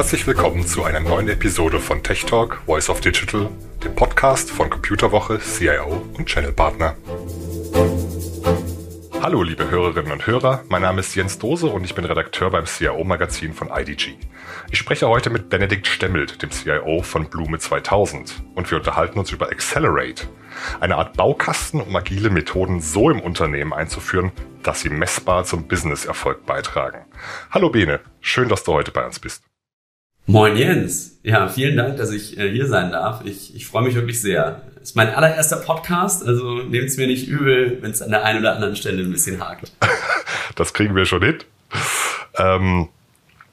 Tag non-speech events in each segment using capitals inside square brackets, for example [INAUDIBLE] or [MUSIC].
Herzlich willkommen zu einer neuen Episode von Tech Talk Voice of Digital, dem Podcast von Computerwoche, CIO und Channelpartner. Hallo liebe Hörerinnen und Hörer, mein Name ist Jens Dose und ich bin Redakteur beim CIO-Magazin von IDG. Ich spreche heute mit Benedikt Stemmelt, dem CIO von Blume 2000 und wir unterhalten uns über Accelerate, eine Art Baukasten, um agile Methoden so im Unternehmen einzuführen, dass sie messbar zum Business-Erfolg beitragen. Hallo Bene, schön, dass du heute bei uns bist. Moin Jens. Ja, vielen Dank, dass ich äh, hier sein darf. Ich, ich freue mich wirklich sehr. Das ist mein allererster Podcast, also nehmt es mir nicht übel, wenn es an der einen oder anderen Stelle ein bisschen hakt. [LAUGHS] das kriegen wir schon hin. Ähm,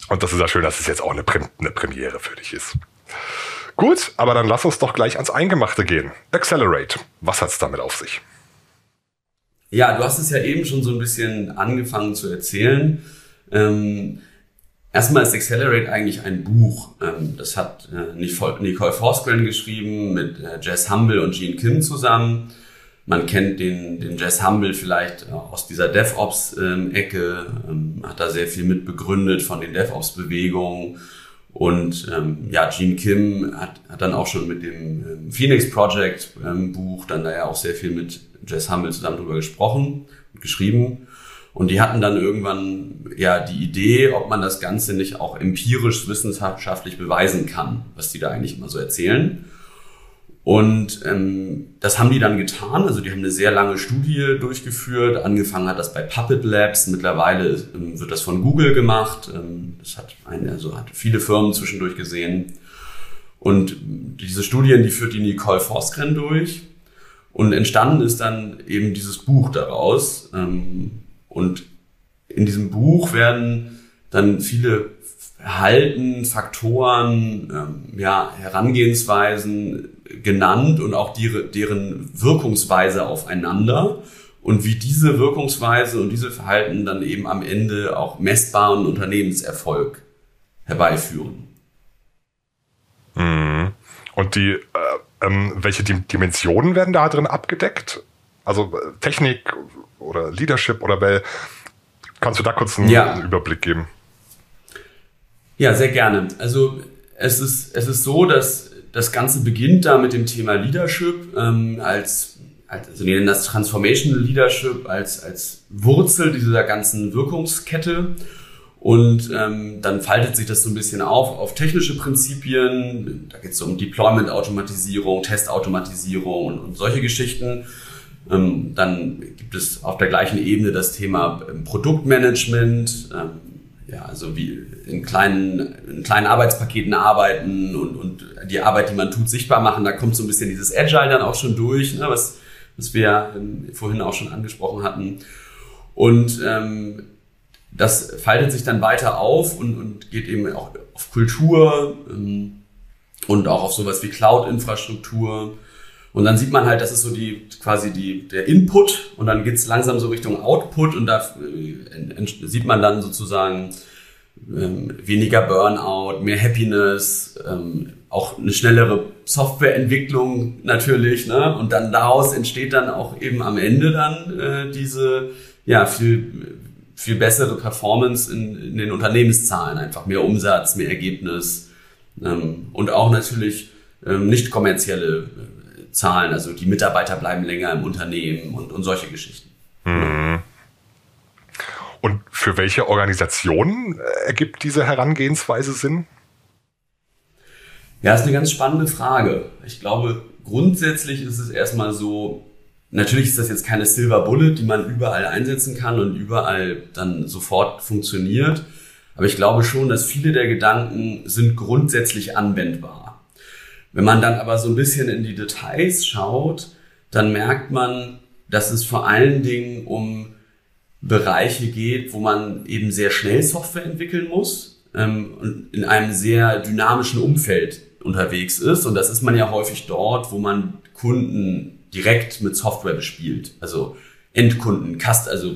und das ist ja schön, dass es jetzt auch eine, eine Premiere für dich ist. Gut, aber dann lass uns doch gleich ans Eingemachte gehen. Accelerate. Was hat es damit auf sich? Ja, du hast es ja eben schon so ein bisschen angefangen zu erzählen. Ähm, Erstmal ist Accelerate eigentlich ein Buch. Ähm, das hat äh, Nicole Forsgren geschrieben mit äh, Jess Humble und Gene Kim zusammen. Man kennt den, den Jess Humble vielleicht äh, aus dieser DevOps-Ecke, ähm, hat da sehr viel mit begründet von den DevOps-Bewegungen. Und ähm, ja, Gene Kim hat, hat dann auch schon mit dem Phoenix Project Buch dann da ja auch sehr viel mit Jess Humble zusammen drüber gesprochen und geschrieben. Und die hatten dann irgendwann ja die Idee, ob man das Ganze nicht auch empirisch wissenschaftlich beweisen kann, was die da eigentlich immer so erzählen. Und ähm, das haben die dann getan. Also die haben eine sehr lange Studie durchgeführt. Angefangen hat das bei Puppet Labs. Mittlerweile ähm, wird das von Google gemacht. Ähm, das hat eine, also hat viele Firmen zwischendurch gesehen. Und diese Studien, die führt die Nicole Forsgren durch. Und entstanden ist dann eben dieses Buch daraus. Ähm, und in diesem Buch werden dann viele Verhalten, Faktoren, ähm, ja, Herangehensweisen genannt und auch die, deren Wirkungsweise aufeinander und wie diese Wirkungsweise und diese Verhalten dann eben am Ende auch messbaren Unternehmenserfolg herbeiführen. Mhm. Und die, äh, ähm, welche Dimensionen werden da drin abgedeckt? Also äh, Technik, oder Leadership oder Bell. Kannst du da kurz einen ja. Überblick geben? Ja, sehr gerne. Also es ist, es ist so, dass das Ganze beginnt da mit dem Thema Leadership ähm, als, als, also wir nennen das Transformational Leadership als, als Wurzel dieser ganzen Wirkungskette. Und ähm, dann faltet sich das so ein bisschen auf auf technische Prinzipien. Da geht es um Deployment-Automatisierung, Testautomatisierung und, und solche Geschichten. Ähm, dann gibt es auf der gleichen Ebene das Thema ähm, Produktmanagement, ähm, ja, also wie in kleinen, in kleinen Arbeitspaketen arbeiten und, und die Arbeit, die man tut, sichtbar machen. Da kommt so ein bisschen dieses Agile dann auch schon durch, ne, was, was wir vorhin auch schon angesprochen hatten. Und ähm, das faltet sich dann weiter auf und, und geht eben auch auf Kultur ähm, und auch auf sowas wie Cloud-Infrastruktur und dann sieht man halt, das ist so die quasi die, der Input und dann geht's langsam so Richtung Output und da äh, sieht man dann sozusagen ähm, weniger Burnout, mehr Happiness, ähm, auch eine schnellere Softwareentwicklung natürlich, ne? Und dann daraus entsteht dann auch eben am Ende dann äh, diese ja viel viel bessere Performance in, in den Unternehmenszahlen, einfach mehr Umsatz, mehr Ergebnis ähm, und auch natürlich ähm, nicht kommerzielle Zahlen, also die Mitarbeiter bleiben länger im Unternehmen und, und solche Geschichten. Mhm. Und für welche Organisationen äh, ergibt diese Herangehensweise Sinn? Ja, ist eine ganz spannende Frage. Ich glaube, grundsätzlich ist es erstmal so, natürlich ist das jetzt keine Silver Bullet, die man überall einsetzen kann und überall dann sofort funktioniert. Aber ich glaube schon, dass viele der Gedanken sind grundsätzlich anwendbar. Wenn man dann aber so ein bisschen in die Details schaut, dann merkt man, dass es vor allen Dingen um Bereiche geht, wo man eben sehr schnell Software entwickeln muss ähm, und in einem sehr dynamischen Umfeld unterwegs ist. Und das ist man ja häufig dort, wo man Kunden direkt mit Software bespielt. Also Endkunden, Cast, also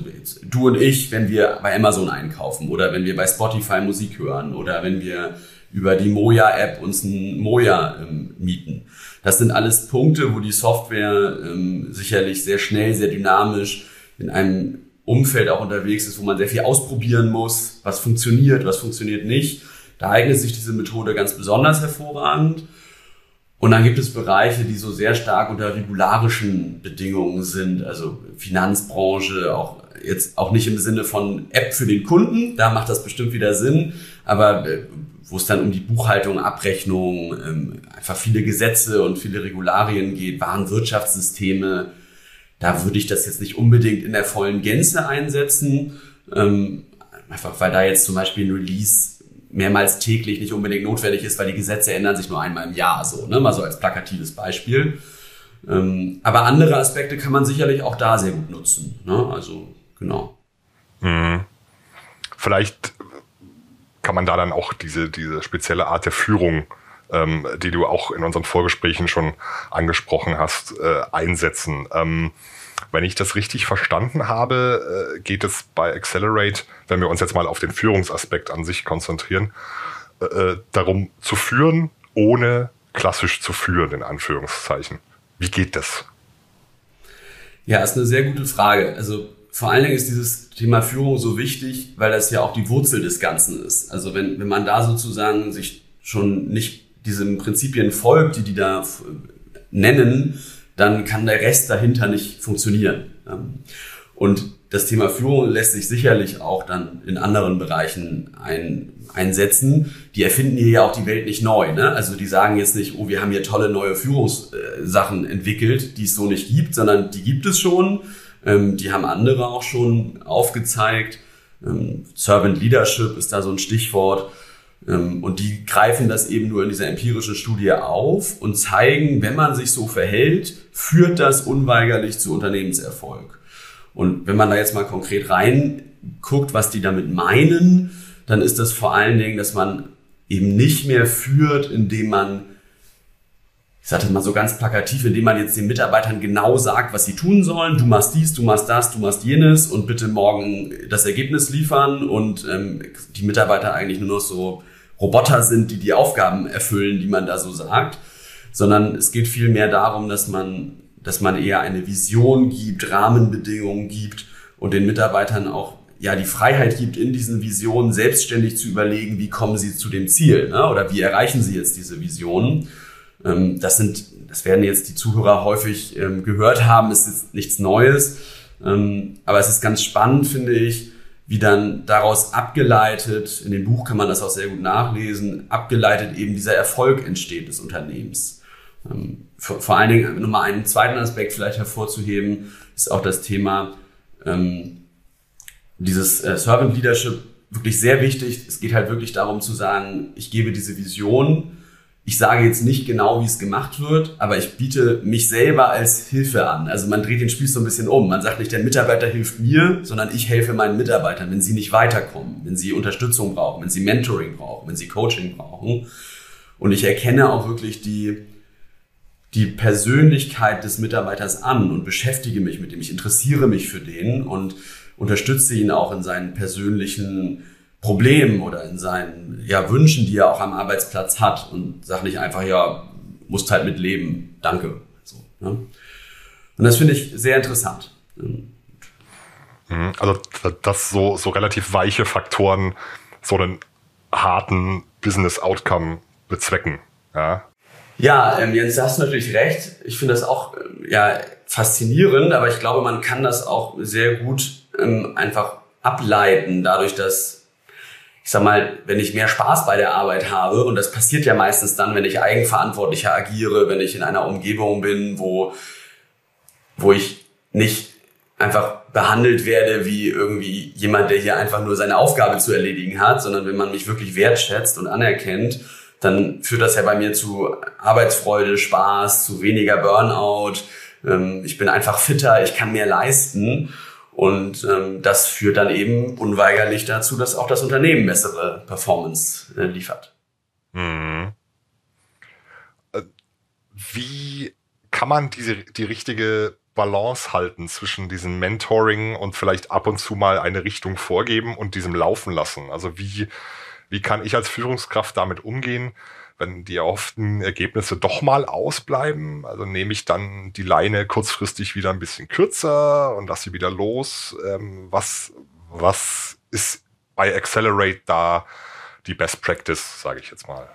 du und ich, wenn wir bei Amazon einkaufen oder wenn wir bei Spotify Musik hören oder wenn wir über die Moja-App uns ein Moja ähm, mieten. Das sind alles Punkte, wo die Software ähm, sicherlich sehr schnell, sehr dynamisch in einem Umfeld auch unterwegs ist, wo man sehr viel ausprobieren muss, was funktioniert, was funktioniert nicht. Da eignet sich diese Methode ganz besonders hervorragend. Und dann gibt es Bereiche, die so sehr stark unter regularischen Bedingungen sind, also Finanzbranche, auch jetzt auch nicht im Sinne von App für den Kunden, da macht das bestimmt wieder Sinn, aber äh, wo es dann um die Buchhaltung, Abrechnung, ähm, einfach viele Gesetze und viele Regularien geht, Warenwirtschaftssysteme, da würde ich das jetzt nicht unbedingt in der vollen Gänze einsetzen, ähm, einfach weil da jetzt zum Beispiel ein Release mehrmals täglich nicht unbedingt notwendig ist, weil die Gesetze ändern sich nur einmal im Jahr so, ne? mal so als plakatives Beispiel. Ähm, aber andere Aspekte kann man sicherlich auch da sehr gut nutzen. Ne? Also genau. Mhm. Vielleicht kann man da dann auch diese, diese spezielle Art der Führung, ähm, die du auch in unseren Vorgesprächen schon angesprochen hast, äh, einsetzen. Ähm, wenn ich das richtig verstanden habe, äh, geht es bei Accelerate, wenn wir uns jetzt mal auf den Führungsaspekt an sich konzentrieren, äh, äh, darum zu führen, ohne klassisch zu führen, in Anführungszeichen. Wie geht das? Ja, ist eine sehr gute Frage. Also vor allen Dingen ist dieses Thema Führung so wichtig, weil das ja auch die Wurzel des Ganzen ist. Also wenn, wenn man da sozusagen sich schon nicht diesen Prinzipien folgt, die die da nennen, dann kann der Rest dahinter nicht funktionieren. Und das Thema Führung lässt sich sicherlich auch dann in anderen Bereichen ein, einsetzen. Die erfinden hier ja auch die Welt nicht neu. Ne? Also die sagen jetzt nicht, oh, wir haben hier tolle neue Führungssachen entwickelt, die es so nicht gibt, sondern die gibt es schon. Ähm, die haben andere auch schon aufgezeigt. Ähm, Servant Leadership ist da so ein Stichwort. Ähm, und die greifen das eben nur in dieser empirischen Studie auf und zeigen, wenn man sich so verhält, führt das unweigerlich zu Unternehmenserfolg. Und wenn man da jetzt mal konkret reinguckt, was die damit meinen, dann ist das vor allen Dingen, dass man eben nicht mehr führt, indem man, ich sage das mal so ganz plakativ, indem man jetzt den Mitarbeitern genau sagt, was sie tun sollen. Du machst dies, du machst das, du machst jenes und bitte morgen das Ergebnis liefern und ähm, die Mitarbeiter eigentlich nur noch so Roboter sind, die die Aufgaben erfüllen, die man da so sagt, sondern es geht vielmehr darum, dass man, dass man eher eine Vision gibt, Rahmenbedingungen gibt und den Mitarbeitern auch ja die Freiheit gibt, in diesen Visionen selbstständig zu überlegen, wie kommen sie zu dem Ziel ne? oder wie erreichen sie jetzt diese Visionen. Ähm, das sind, das werden jetzt die Zuhörer häufig ähm, gehört haben, ist jetzt nichts Neues, ähm, aber es ist ganz spannend, finde ich, wie dann daraus abgeleitet, in dem Buch kann man das auch sehr gut nachlesen, abgeleitet eben dieser Erfolg entsteht des Unternehmens. Vor, allen Dingen nochmal einen zweiten Aspekt vielleicht hervorzuheben, ist auch das Thema dieses äh, Servant Leadership wirklich sehr wichtig. Es geht halt wirklich darum zu sagen, ich gebe diese Vision, ich sage jetzt nicht genau, wie es gemacht wird, aber ich biete mich selber als Hilfe an. Also man dreht den Spieß so ein bisschen um. Man sagt nicht, der Mitarbeiter hilft mir, sondern ich helfe meinen Mitarbeitern, wenn sie nicht weiterkommen, wenn sie Unterstützung brauchen, wenn sie Mentoring brauchen, wenn sie Coaching brauchen. Und ich erkenne auch wirklich die, die Persönlichkeit des Mitarbeiters an und beschäftige mich mit dem. Ich interessiere mich für den und unterstütze ihn auch in seinen persönlichen Problemen oder in seinen ja, Wünschen, die er auch am Arbeitsplatz hat und sag nicht einfach, ja, musst halt mit leben, danke. So, ne? Und das finde ich sehr interessant. Mhm. Also, dass so, so relativ weiche Faktoren so einen harten Business Outcome bezwecken. Ja, ja ähm, Jens, du hast natürlich recht. Ich finde das auch ähm, ja, faszinierend, aber ich glaube, man kann das auch sehr gut ähm, einfach ableiten, dadurch, dass ich sag mal, wenn ich mehr Spaß bei der Arbeit habe, und das passiert ja meistens dann, wenn ich eigenverantwortlicher agiere, wenn ich in einer Umgebung bin, wo, wo ich nicht einfach behandelt werde wie irgendwie jemand, der hier einfach nur seine Aufgabe zu erledigen hat, sondern wenn man mich wirklich wertschätzt und anerkennt, dann führt das ja bei mir zu Arbeitsfreude, Spaß, zu weniger Burnout. Ähm, ich bin einfach fitter, ich kann mehr leisten. Und ähm, das führt dann eben unweigerlich dazu, dass auch das Unternehmen bessere Performance äh, liefert. Mhm. Äh, wie kann man diese, die richtige Balance halten zwischen diesem Mentoring und vielleicht ab und zu mal eine Richtung vorgeben und diesem laufen lassen? Also wie, wie kann ich als Führungskraft damit umgehen, wenn die erhofften Ergebnisse doch mal ausbleiben, also nehme ich dann die Leine kurzfristig wieder ein bisschen kürzer und lasse sie wieder los. Ähm, was, was ist bei Accelerate da die Best Practice, sage ich jetzt mal?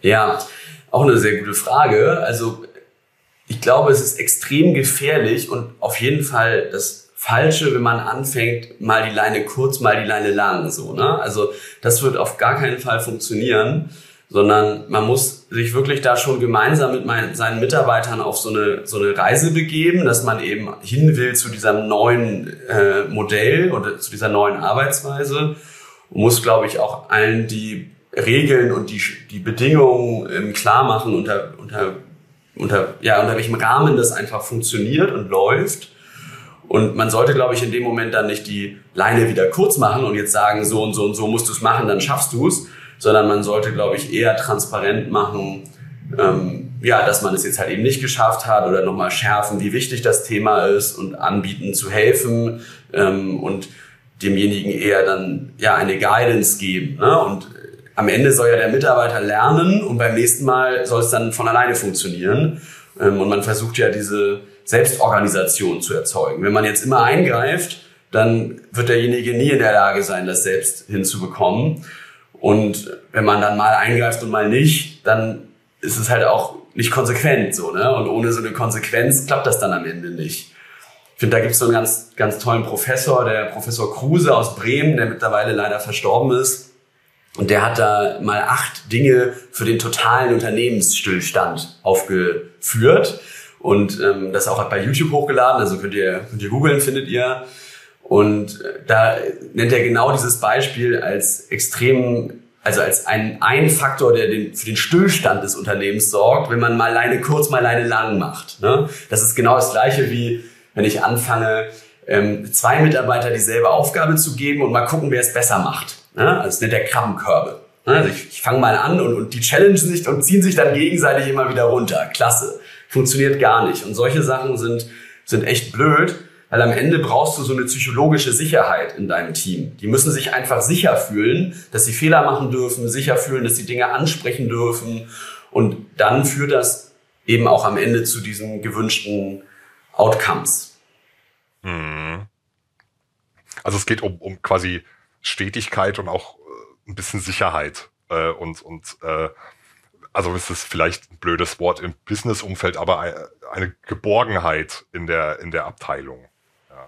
Ja, auch eine sehr gute Frage. Also ich glaube, es ist extrem gefährlich und auf jeden Fall das Falsche, wenn man anfängt, mal die Leine kurz, mal die Leine lang, so, ne? Also, das wird auf gar keinen Fall funktionieren, sondern man muss sich wirklich da schon gemeinsam mit meinen, seinen Mitarbeitern auf so eine, so eine Reise begeben, dass man eben hin will zu diesem neuen äh, Modell oder zu dieser neuen Arbeitsweise und muss, glaube ich, auch allen die Regeln und die, die Bedingungen ähm, klar machen, unter, unter, unter, ja, unter welchem Rahmen das einfach funktioniert und läuft. Und man sollte, glaube ich, in dem Moment dann nicht die Leine wieder kurz machen und jetzt sagen, so und so und so musst du es machen, dann schaffst du es, sondern man sollte, glaube ich, eher transparent machen, ähm, ja, dass man es jetzt halt eben nicht geschafft hat oder nochmal schärfen, wie wichtig das Thema ist und anbieten zu helfen ähm, und demjenigen eher dann ja eine Guidance geben. Ne? Und am Ende soll ja der Mitarbeiter lernen und beim nächsten Mal soll es dann von alleine funktionieren. Ähm, und man versucht ja diese Selbstorganisation zu erzeugen. Wenn man jetzt immer eingreift, dann wird derjenige nie in der Lage sein, das selbst hinzubekommen. Und wenn man dann mal eingreift und mal nicht, dann ist es halt auch nicht konsequent so, ne? Und ohne so eine Konsequenz klappt das dann am Ende nicht. Ich finde, da gibt es so einen ganz, ganz tollen Professor, der Professor Kruse aus Bremen, der mittlerweile leider verstorben ist und der hat da mal acht Dinge für den totalen Unternehmensstillstand aufgeführt und ähm, das auch bei YouTube hochgeladen. Also könnt ihr, könnt ihr googeln, findet ihr. Und äh, da nennt er genau dieses Beispiel als extrem, also als ein, ein Faktor, der den, für den Stillstand des Unternehmens sorgt, wenn man mal Leine kurz, mal Leine lang macht. Ne? Das ist genau das Gleiche wie, wenn ich anfange, ähm, zwei Mitarbeiter dieselbe Aufgabe zu geben und mal gucken, wer es besser macht. Ne? Also das nennt der Krabbenkörbe. Ne? Also ich, ich fange mal an und, und die challengen sich und ziehen sich dann gegenseitig immer wieder runter. Klasse. Funktioniert gar nicht. Und solche Sachen sind, sind echt blöd, weil am Ende brauchst du so eine psychologische Sicherheit in deinem Team. Die müssen sich einfach sicher fühlen, dass sie Fehler machen dürfen, sicher fühlen, dass sie Dinge ansprechen dürfen. Und dann führt das eben auch am Ende zu diesen gewünschten Outcomes. Hm. Also es geht um, um quasi Stetigkeit und auch äh, ein bisschen Sicherheit äh, und, und äh, also es ist vielleicht ein blödes Wort im Business-Umfeld, aber eine Geborgenheit in der, in der Abteilung.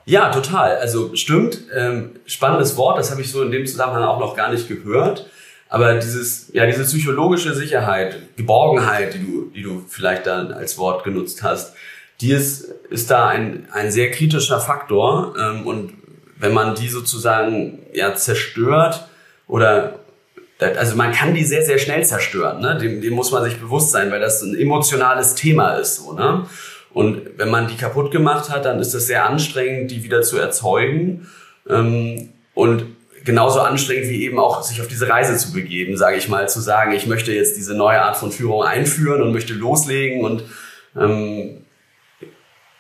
Ja. total. Also stimmt. Ähm, spannendes Wort, das habe ich so in dem Zusammenhang auch noch gar nicht gehört. Aber dieses, ja, diese psychologische Sicherheit, Geborgenheit, die du, die du vielleicht dann als Wort genutzt hast, die ist, ist da ein, ein sehr kritischer Faktor. Ähm, und wenn man die sozusagen ja zerstört oder also man kann die sehr, sehr schnell zerstören, ne? dem, dem muss man sich bewusst sein, weil das ein emotionales Thema ist. So, ne? Und wenn man die kaputt gemacht hat, dann ist es sehr anstrengend, die wieder zu erzeugen. Ähm, und genauso anstrengend wie eben auch sich auf diese Reise zu begeben, sage ich mal, zu sagen, ich möchte jetzt diese neue Art von Führung einführen und möchte loslegen und ähm,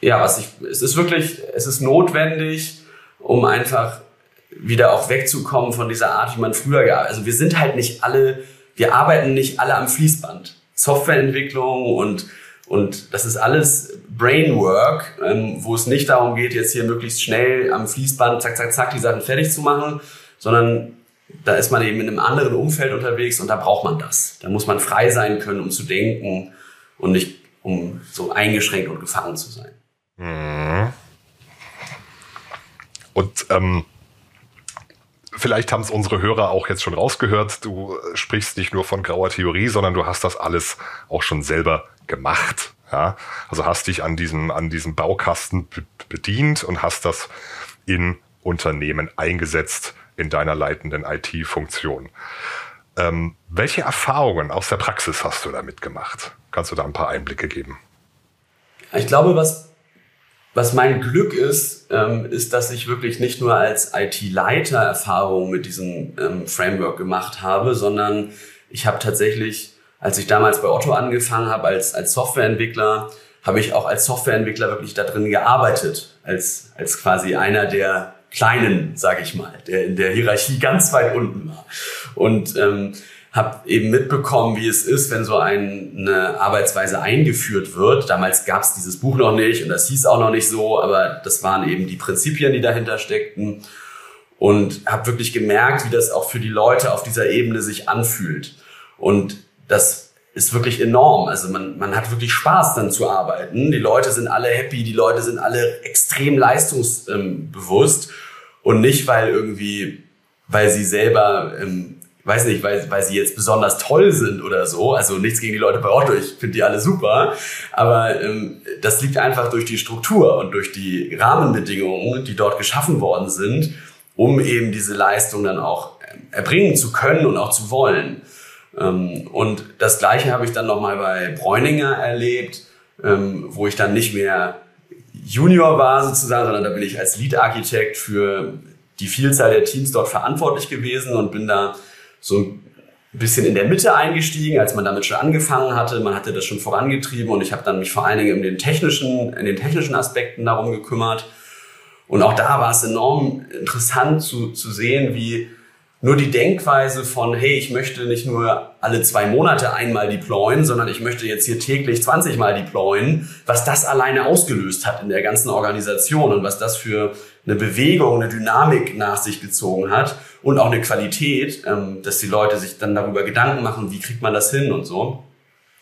ja, was ich, es ist wirklich, es ist notwendig, um einfach wieder auch wegzukommen von dieser Art, wie man früher gearbeitet. Also wir sind halt nicht alle, wir arbeiten nicht alle am Fließband. Softwareentwicklung und, und das ist alles Brainwork, ähm, wo es nicht darum geht, jetzt hier möglichst schnell am Fließband zack, zack, zack die Sachen fertig zu machen, sondern da ist man eben in einem anderen Umfeld unterwegs und da braucht man das. Da muss man frei sein können, um zu denken und nicht um so eingeschränkt und gefangen zu sein. Mhm. Und ähm, vielleicht haben es unsere Hörer auch jetzt schon rausgehört. Du sprichst nicht nur von grauer Theorie, sondern du hast das alles auch schon selber gemacht. Ja? Also hast dich an diesem, an diesem Baukasten bedient und hast das in Unternehmen eingesetzt in deiner leitenden IT-Funktion. Ähm, welche Erfahrungen aus der Praxis hast du damit gemacht? Kannst du da ein paar Einblicke geben? Ich glaube, was was mein Glück ist, ähm, ist, dass ich wirklich nicht nur als IT-Leiter Erfahrungen mit diesem ähm, Framework gemacht habe, sondern ich habe tatsächlich, als ich damals bei Otto angefangen habe als, als Softwareentwickler, habe ich auch als Softwareentwickler wirklich da drin gearbeitet, als, als quasi einer der Kleinen, sage ich mal, der in der Hierarchie ganz weit unten war. Und ähm, habe eben mitbekommen, wie es ist, wenn so eine Arbeitsweise eingeführt wird. Damals gab es dieses Buch noch nicht und das hieß auch noch nicht so, aber das waren eben die Prinzipien, die dahinter steckten. und habe wirklich gemerkt, wie das auch für die Leute auf dieser Ebene sich anfühlt. Und das ist wirklich enorm. Also man, man hat wirklich Spaß dann zu arbeiten. Die Leute sind alle happy, die Leute sind alle extrem leistungsbewusst und nicht, weil irgendwie, weil sie selber, ähm, weiß nicht, weil, weil sie jetzt besonders toll sind oder so. Also nichts gegen die Leute bei Otto, ich finde die alle super. Aber ähm, das liegt einfach durch die Struktur und durch die Rahmenbedingungen, die dort geschaffen worden sind, um eben diese Leistung dann auch ähm, erbringen zu können und auch zu wollen. Ähm, und das Gleiche habe ich dann nochmal bei Bräuninger erlebt, ähm, wo ich dann nicht mehr Junior war sozusagen, sondern da bin ich als Lead-Architekt für die Vielzahl der Teams dort verantwortlich gewesen und bin da so ein bisschen in der Mitte eingestiegen, als man damit schon angefangen hatte. Man hatte das schon vorangetrieben und ich habe dann mich vor allen Dingen in den technischen, in den technischen Aspekten darum gekümmert. Und auch da war es enorm interessant zu, zu sehen, wie nur die Denkweise von, hey, ich möchte nicht nur alle zwei Monate einmal deployen, sondern ich möchte jetzt hier täglich 20 Mal deployen, was das alleine ausgelöst hat in der ganzen Organisation und was das für eine Bewegung, eine Dynamik nach sich gezogen hat und auch eine Qualität, ähm, dass die Leute sich dann darüber Gedanken machen, wie kriegt man das hin und so.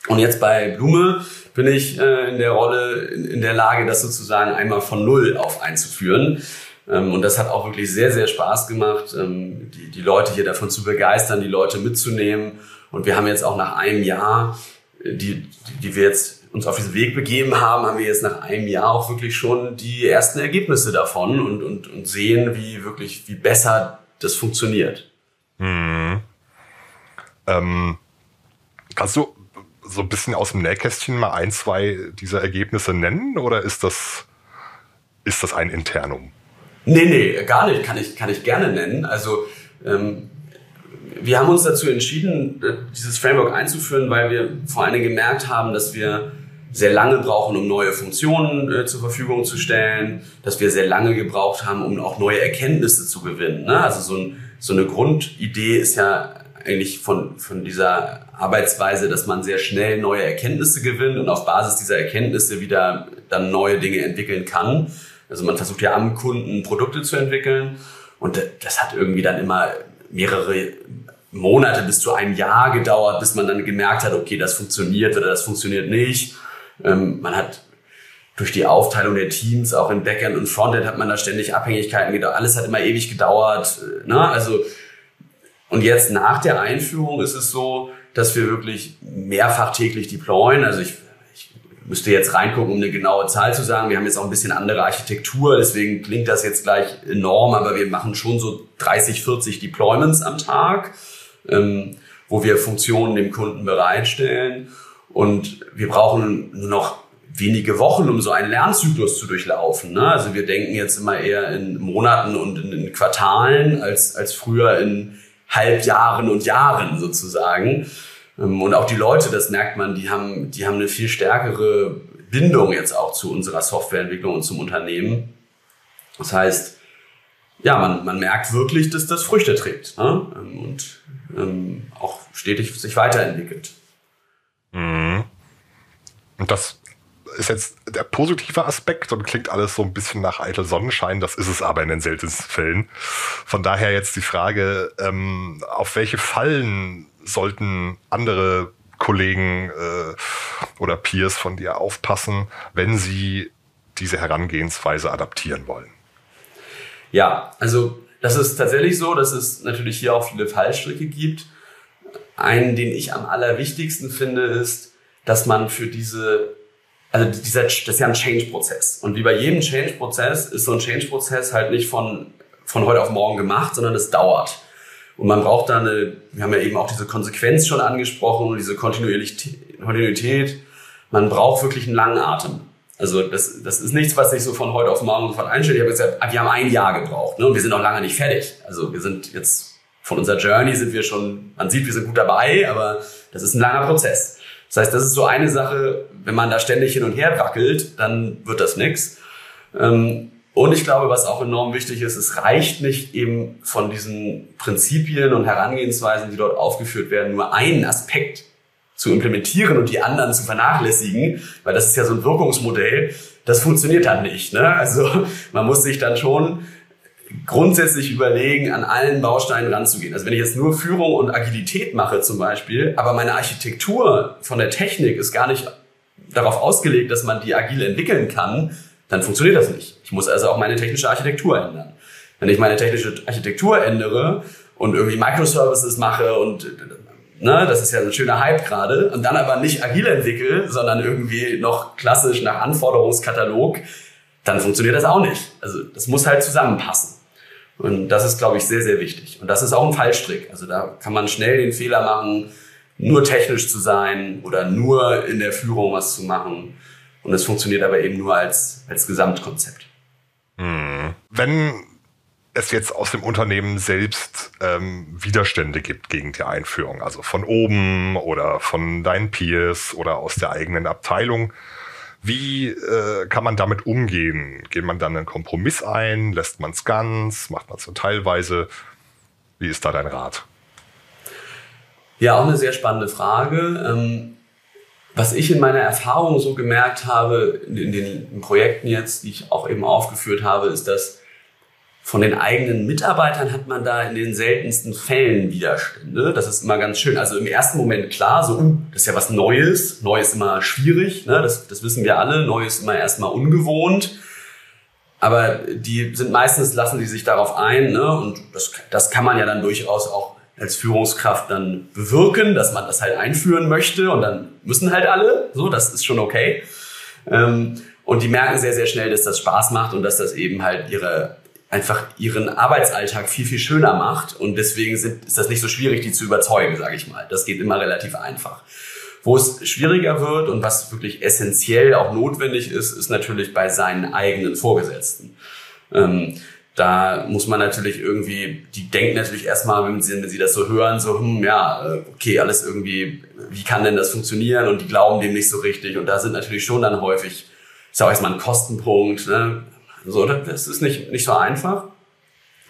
Und jetzt bei Blume bin ich äh, in der Rolle, in der Lage, das sozusagen einmal von Null auf einzuführen. Ähm, und das hat auch wirklich sehr, sehr Spaß gemacht, ähm, die, die Leute hier davon zu begeistern, die Leute mitzunehmen. Und wir haben jetzt auch nach einem Jahr, äh, die, die wir jetzt uns auf diesen Weg begeben haben, haben wir jetzt nach einem Jahr auch wirklich schon die ersten Ergebnisse davon und, und, und sehen, wie wirklich, wie besser das funktioniert. Hm. Ähm, kannst du so ein bisschen aus dem Nähkästchen mal ein, zwei dieser Ergebnisse nennen oder ist das, ist das ein Internum? Nee, nee, gar nicht. Kann ich, kann ich gerne nennen. Also ähm, wir haben uns dazu entschieden, äh, dieses Framework einzuführen, weil wir vor allen Dingen gemerkt haben, dass wir sehr lange brauchen, um neue Funktionen äh, zur Verfügung zu stellen, dass wir sehr lange gebraucht haben, um auch neue Erkenntnisse zu gewinnen. Ne? Also so, ein, so eine Grundidee ist ja eigentlich von, von dieser Arbeitsweise, dass man sehr schnell neue Erkenntnisse gewinnt und auf Basis dieser Erkenntnisse wieder dann neue Dinge entwickeln kann. Also man versucht ja am Kunden Produkte zu entwickeln und das hat irgendwie dann immer mehrere Monate bis zu einem Jahr gedauert, bis man dann gemerkt hat, okay, das funktioniert oder das funktioniert nicht. Ähm, man hat durch die Aufteilung der Teams, auch im Backend und Frontend hat man da ständig Abhängigkeiten gedauert. Alles hat immer ewig gedauert. Äh, ne? Also, und jetzt nach der Einführung ist es so, dass wir wirklich mehrfach täglich deployen. Also ich müsste jetzt reingucken, um eine genaue Zahl zu sagen. Wir haben jetzt auch ein bisschen andere Architektur, deswegen klingt das jetzt gleich enorm, aber wir machen schon so 30, 40 Deployments am Tag, ähm, wo wir Funktionen dem Kunden bereitstellen. Und wir brauchen nur noch wenige Wochen, um so einen Lernzyklus zu durchlaufen. Ne? Also wir denken jetzt immer eher in Monaten und in, in Quartalen als, als früher in Halbjahren und Jahren sozusagen. Ähm, und auch die Leute, das merkt man, die haben, die haben eine viel stärkere Bindung jetzt auch zu unserer Softwareentwicklung und zum Unternehmen. Das heißt, ja, man, man merkt wirklich, dass das Früchte trägt ne? Ähm, und ähm, auch stetig sich weiterentwickelt. Mhm. Und das ist jetzt der positive Aspekt und klingt alles so ein bisschen nach eitel Sonnenschein. Das ist es aber in den seltensten Fällen. Von daher jetzt die Frage, ähm, auf welche Fallen sollten andere Kollegen äh, oder Peers von dir aufpassen, wenn sie diese Herangehensweise adaptieren wollen? Ja, also das ist tatsächlich so, dass es natürlich hier auch viele Fallstricke gibt. Einen, den ich am allerwichtigsten finde, ist, dass man für diese, also dieser, das ist ja ein Change-Prozess. Und wie bei jedem Change-Prozess ist so ein Change-Prozess halt nicht von, von heute auf morgen gemacht, sondern es dauert. Und man braucht da eine, wir haben ja eben auch diese Konsequenz schon angesprochen, diese Kontinuität. Man braucht wirklich einen langen Atem. Also das, das ist nichts, was sich so von heute auf morgen sofort einstellt. Ich habe gesagt, wir haben ein Jahr gebraucht ne? und wir sind noch lange nicht fertig. Also wir sind jetzt von unserer Journey sind wir schon, man sieht, wir sind gut dabei, aber das ist ein langer Prozess. Das heißt, das ist so eine Sache, wenn man da ständig hin und her wackelt, dann wird das nichts. Ähm, und ich glaube, was auch enorm wichtig ist, es reicht nicht eben von diesen Prinzipien und Herangehensweisen, die dort aufgeführt werden, nur einen Aspekt zu implementieren und die anderen zu vernachlässigen, weil das ist ja so ein Wirkungsmodell, das funktioniert dann nicht. Ne? Also man muss sich dann schon grundsätzlich überlegen, an allen Bausteinen ranzugehen. Also wenn ich jetzt nur Führung und Agilität mache zum Beispiel, aber meine Architektur von der Technik ist gar nicht darauf ausgelegt, dass man die agil entwickeln kann, dann funktioniert das nicht. Ich muss also auch meine technische Architektur ändern. Wenn ich meine technische Architektur ändere und irgendwie Microservices mache und ne, das ist ja ein schöner Hype gerade, und dann aber nicht agil entwickle, sondern irgendwie noch klassisch nach Anforderungskatalog, dann funktioniert das auch nicht. Also das muss halt zusammenpassen. Und das ist, glaube ich, sehr, sehr wichtig. Und das ist auch ein Fallstrick. Also da kann man schnell den Fehler machen, nur technisch zu sein oder nur in der Führung was zu machen. Und es funktioniert aber eben nur als, als Gesamtkonzept. Hm. Wenn es jetzt aus dem Unternehmen selbst ähm, Widerstände gibt gegen die Einführung, also von oben oder von deinen Peers oder aus der eigenen Abteilung, wie äh, kann man damit umgehen? Geht man dann einen Kompromiss ein? Lässt man es ganz? Macht man es so teilweise? Wie ist da dein Rat? Ja, auch eine sehr spannende Frage. Ähm, was ich in meiner Erfahrung so gemerkt habe, in den Projekten jetzt, die ich auch eben aufgeführt habe, ist, dass von den eigenen Mitarbeitern hat man da in den seltensten Fällen Widerstände. Das ist immer ganz schön. Also im ersten Moment klar, so, uh, das ist ja was Neues. Neu ist immer schwierig, ne? das, das wissen wir alle. Neu ist immer erstmal ungewohnt. Aber die sind meistens, lassen die sich darauf ein. Ne? Und das, das kann man ja dann durchaus auch als Führungskraft dann bewirken, dass man das halt einführen möchte. Und dann müssen halt alle. So, das ist schon okay. Ähm, und die merken sehr, sehr schnell, dass das Spaß macht und dass das eben halt ihre einfach ihren Arbeitsalltag viel, viel schöner macht. Und deswegen sind, ist das nicht so schwierig, die zu überzeugen, sage ich mal. Das geht immer relativ einfach. Wo es schwieriger wird und was wirklich essentiell auch notwendig ist, ist natürlich bei seinen eigenen Vorgesetzten. Ähm, da muss man natürlich irgendwie, die denken natürlich erstmal, wenn sie, wenn sie das so hören, so, hm, ja, äh, okay, alles irgendwie, wie kann denn das funktionieren? Und die glauben dem nicht so richtig. Und da sind natürlich schon dann häufig, ist auch erstmal ein Kostenpunkt, ne? So, das ist nicht, nicht so einfach.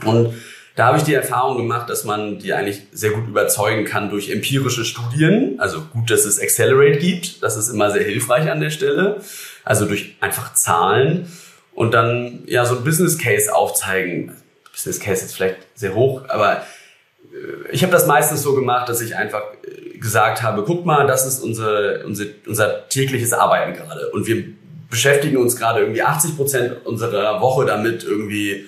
Und da habe ich die Erfahrung gemacht, dass man die eigentlich sehr gut überzeugen kann durch empirische Studien. Also gut, dass es Accelerate gibt. Das ist immer sehr hilfreich an der Stelle. Also durch einfach Zahlen und dann ja so ein Business Case aufzeigen. Business Case ist vielleicht sehr hoch, aber äh, ich habe das meistens so gemacht, dass ich einfach äh, gesagt habe, guck mal, das ist unser, unser, unser tägliches Arbeiten gerade. Und wir beschäftigen uns gerade irgendwie 80 Prozent unserer Woche damit, irgendwie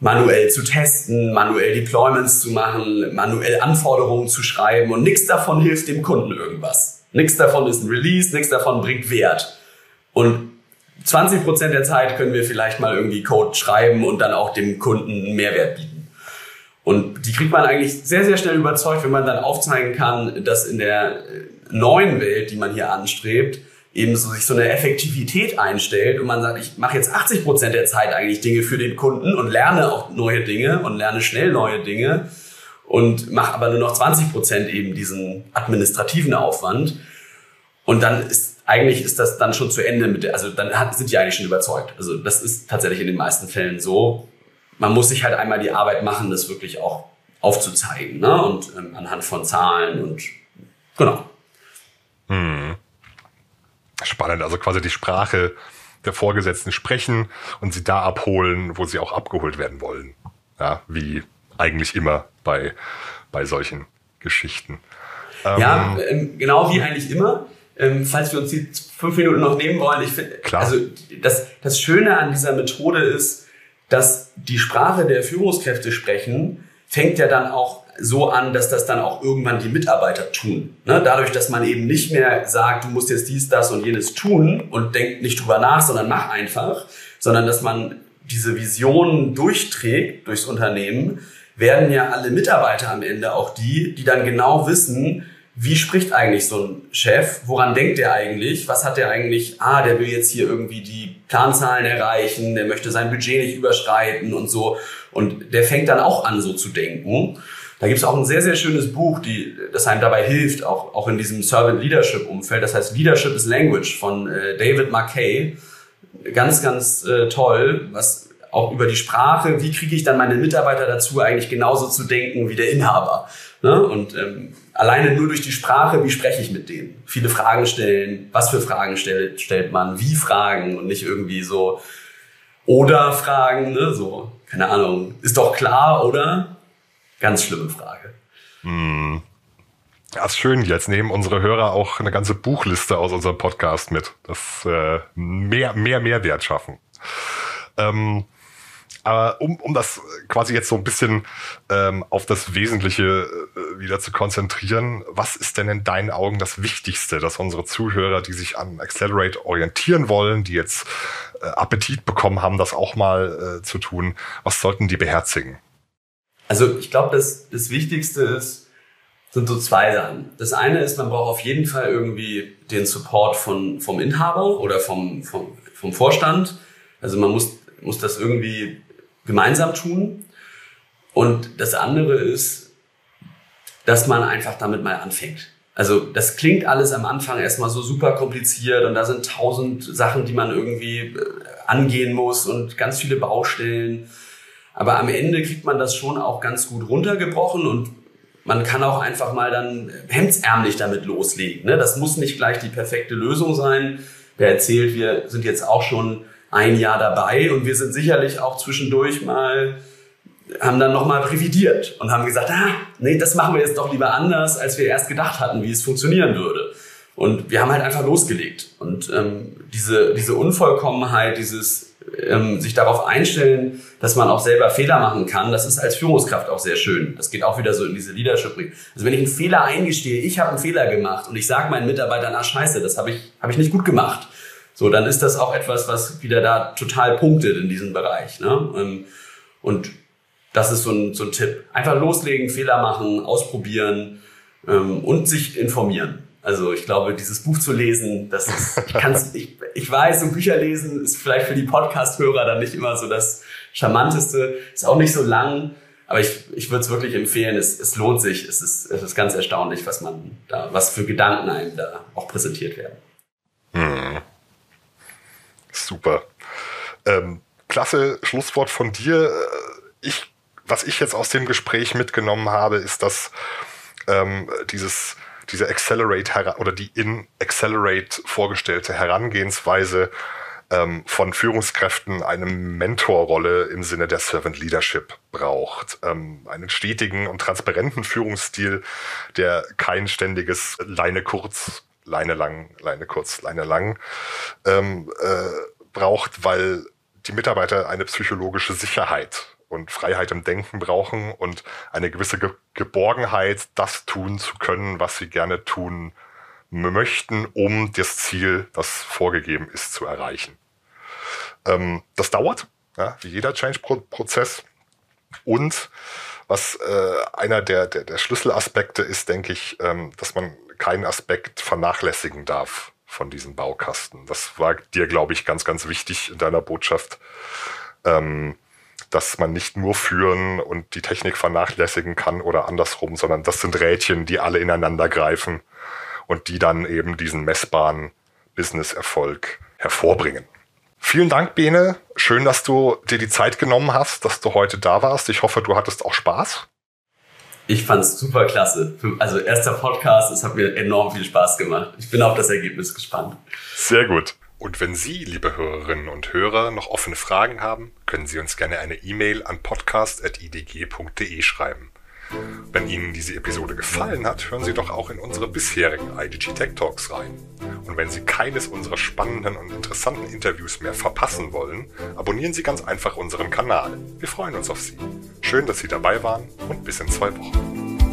manuell zu testen, manuell Deployments zu machen, manuell Anforderungen zu schreiben und nichts davon hilft dem Kunden irgendwas. Nichts davon ist ein Release, nichts davon bringt Wert. Und 20 Prozent der Zeit können wir vielleicht mal irgendwie Code schreiben und dann auch dem Kunden einen Mehrwert bieten. Und die kriegt man eigentlich sehr, sehr schnell überzeugt, wenn man dann aufzeigen kann, dass in der neuen Welt, die man hier anstrebt, eben so sich so eine Effektivität einstellt und man sagt, ich mache jetzt 80 Prozent der Zeit eigentlich Dinge für den Kunden und lerne auch neue Dinge und lerne schnell neue Dinge und mache aber nur noch 20 Prozent eben diesen administrativen Aufwand. Und dann ist eigentlich ist das dann schon zu Ende mit der, also dann hat, sind die eigentlich schon überzeugt. Also das ist tatsächlich in den meisten Fällen so. Man muss sich halt einmal die Arbeit machen, das wirklich auch aufzuzeigen, ne? Und ähm, anhand von Zahlen und genau. Hm. Spannend, also quasi die Sprache der Vorgesetzten sprechen und sie da abholen, wo sie auch abgeholt werden wollen. Ja, wie eigentlich immer bei, bei solchen Geschichten. Ja, ähm, ähm, genau wie eigentlich immer. Ähm, falls wir uns die fünf Minuten noch nehmen wollen, ich finde, also das, das Schöne an dieser Methode ist, dass die Sprache der Führungskräfte sprechen, fängt ja dann auch so an, dass das dann auch irgendwann die Mitarbeiter tun. Ne? Dadurch, dass man eben nicht mehr sagt, du musst jetzt dies, das und jenes tun und denkt nicht drüber nach, sondern mach einfach, sondern dass man diese Visionen durchträgt durchs Unternehmen, werden ja alle Mitarbeiter am Ende auch die, die dann genau wissen, wie spricht eigentlich so ein Chef? Woran denkt er eigentlich? Was hat er eigentlich? Ah, der will jetzt hier irgendwie die Planzahlen erreichen, der möchte sein Budget nicht überschreiten und so. Und der fängt dann auch an, so zu denken. Da gibt es auch ein sehr, sehr schönes Buch, die, das einem dabei hilft, auch, auch in diesem Servant Leadership Umfeld. Das heißt Leadership is Language von äh, David McKay. Ganz, ganz äh, toll, was auch über die Sprache, wie kriege ich dann meine Mitarbeiter dazu, eigentlich genauso zu denken wie der Inhaber. Ne? Und ähm, alleine nur durch die Sprache, wie spreche ich mit denen? Viele Fragen stellen, was für Fragen stellt, stellt man, wie Fragen und nicht irgendwie so oder Fragen, ne? so keine Ahnung, ist doch klar, oder? Ganz schlimme Frage. Hm. Ja, ist schön. Jetzt nehmen unsere Hörer auch eine ganze Buchliste aus unserem Podcast mit. Das äh, mehr, mehr Mehrwert schaffen. Ähm, aber um, um das quasi jetzt so ein bisschen ähm, auf das Wesentliche äh, wieder zu konzentrieren, was ist denn in deinen Augen das Wichtigste, dass unsere Zuhörer, die sich an Accelerate orientieren wollen, die jetzt äh, Appetit bekommen haben, das auch mal äh, zu tun, was sollten die beherzigen? Also ich glaube, das, das Wichtigste ist, sind so zwei Sachen. Das eine ist, man braucht auf jeden Fall irgendwie den Support von, vom Inhaber oder vom, vom, vom Vorstand. Also man muss, muss das irgendwie gemeinsam tun. Und das andere ist, dass man einfach damit mal anfängt. Also das klingt alles am Anfang erstmal so super kompliziert und da sind tausend Sachen, die man irgendwie äh, angehen muss und ganz viele Baustellen. Aber am Ende kriegt man das schon auch ganz gut runtergebrochen und man kann auch einfach mal dann hemdsärmlich damit loslegen. Ne? Das muss nicht gleich die perfekte Lösung sein. Wer erzählt, wir sind jetzt auch schon ein Jahr dabei und wir sind sicherlich auch zwischendurch mal haben dann nochmal revidiert und haben gesagt, ah, nee, das machen wir jetzt doch lieber anders, als wir erst gedacht hatten, wie es funktionieren würde. Und wir haben halt einfach losgelegt. Und ähm, diese, diese Unvollkommenheit, dieses ähm, sich darauf einstellen, dass man auch selber Fehler machen kann, das ist als Führungskraft auch sehr schön. Das geht auch wieder so in diese leadership -Ring. Also wenn ich einen Fehler eingestehe, ich habe einen Fehler gemacht und ich sage meinen Mitarbeitern, ah scheiße, das habe ich, hab ich nicht gut gemacht so, dann ist das auch etwas, was wieder da total punktet in diesem Bereich. Ne? Ähm, und das ist so ein, so ein Tipp. Einfach loslegen, Fehler machen, ausprobieren ähm, und sich informieren. Also ich glaube, dieses Buch zu lesen, das ist, [LAUGHS] ich, kann's, ich, ich weiß, so Bücher lesen ist vielleicht für die Podcast-Hörer dann nicht immer so das Charmanteste, ist auch nicht so lang, aber ich, ich würde es wirklich empfehlen, es, es lohnt sich, es ist, es ist ganz erstaunlich, was man da, was für Gedanken einem da auch präsentiert werden. Hm. Super. Ähm, klasse Schlusswort von dir. Ich, was ich jetzt aus dem Gespräch mitgenommen habe, ist, dass ähm, dieses, diese Accelerate oder die in Accelerate vorgestellte Herangehensweise ähm, von Führungskräften eine Mentorrolle im Sinne der Servant Leadership braucht. Ähm, einen stetigen und transparenten Führungsstil, der kein ständiges Leine kurz Leine lang, Leine kurz, Leine lang ähm, äh, braucht, weil die Mitarbeiter eine psychologische Sicherheit und Freiheit im Denken brauchen und eine gewisse Ge Geborgenheit, das tun zu können, was sie gerne tun möchten, um das Ziel, das vorgegeben ist, zu erreichen. Ähm, das dauert, ja, wie jeder Change-Prozess. Und was äh, einer der, der, der Schlüsselaspekte ist, denke ich, ähm, dass man keinen Aspekt vernachlässigen darf von diesem Baukasten. Das war dir, glaube ich, ganz, ganz wichtig in deiner Botschaft, ähm, dass man nicht nur führen und die Technik vernachlässigen kann oder andersrum, sondern das sind Rädchen, die alle ineinander greifen und die dann eben diesen messbaren Business-Erfolg hervorbringen. Vielen Dank, Bene. Schön, dass du dir die Zeit genommen hast, dass du heute da warst. Ich hoffe, du hattest auch Spaß. Ich fand's super klasse. Also erster Podcast, es hat mir enorm viel Spaß gemacht. Ich bin auf das Ergebnis gespannt. Sehr gut. Und wenn Sie, liebe Hörerinnen und Hörer, noch offene Fragen haben, können Sie uns gerne eine E-Mail an podcast.idg.de schreiben. Wenn Ihnen diese Episode gefallen hat, hören Sie doch auch in unsere bisherigen IDG Tech Talks rein. Und wenn Sie keines unserer spannenden und interessanten Interviews mehr verpassen wollen, abonnieren Sie ganz einfach unseren Kanal. Wir freuen uns auf Sie. Schön, dass Sie dabei waren und bis in zwei Wochen.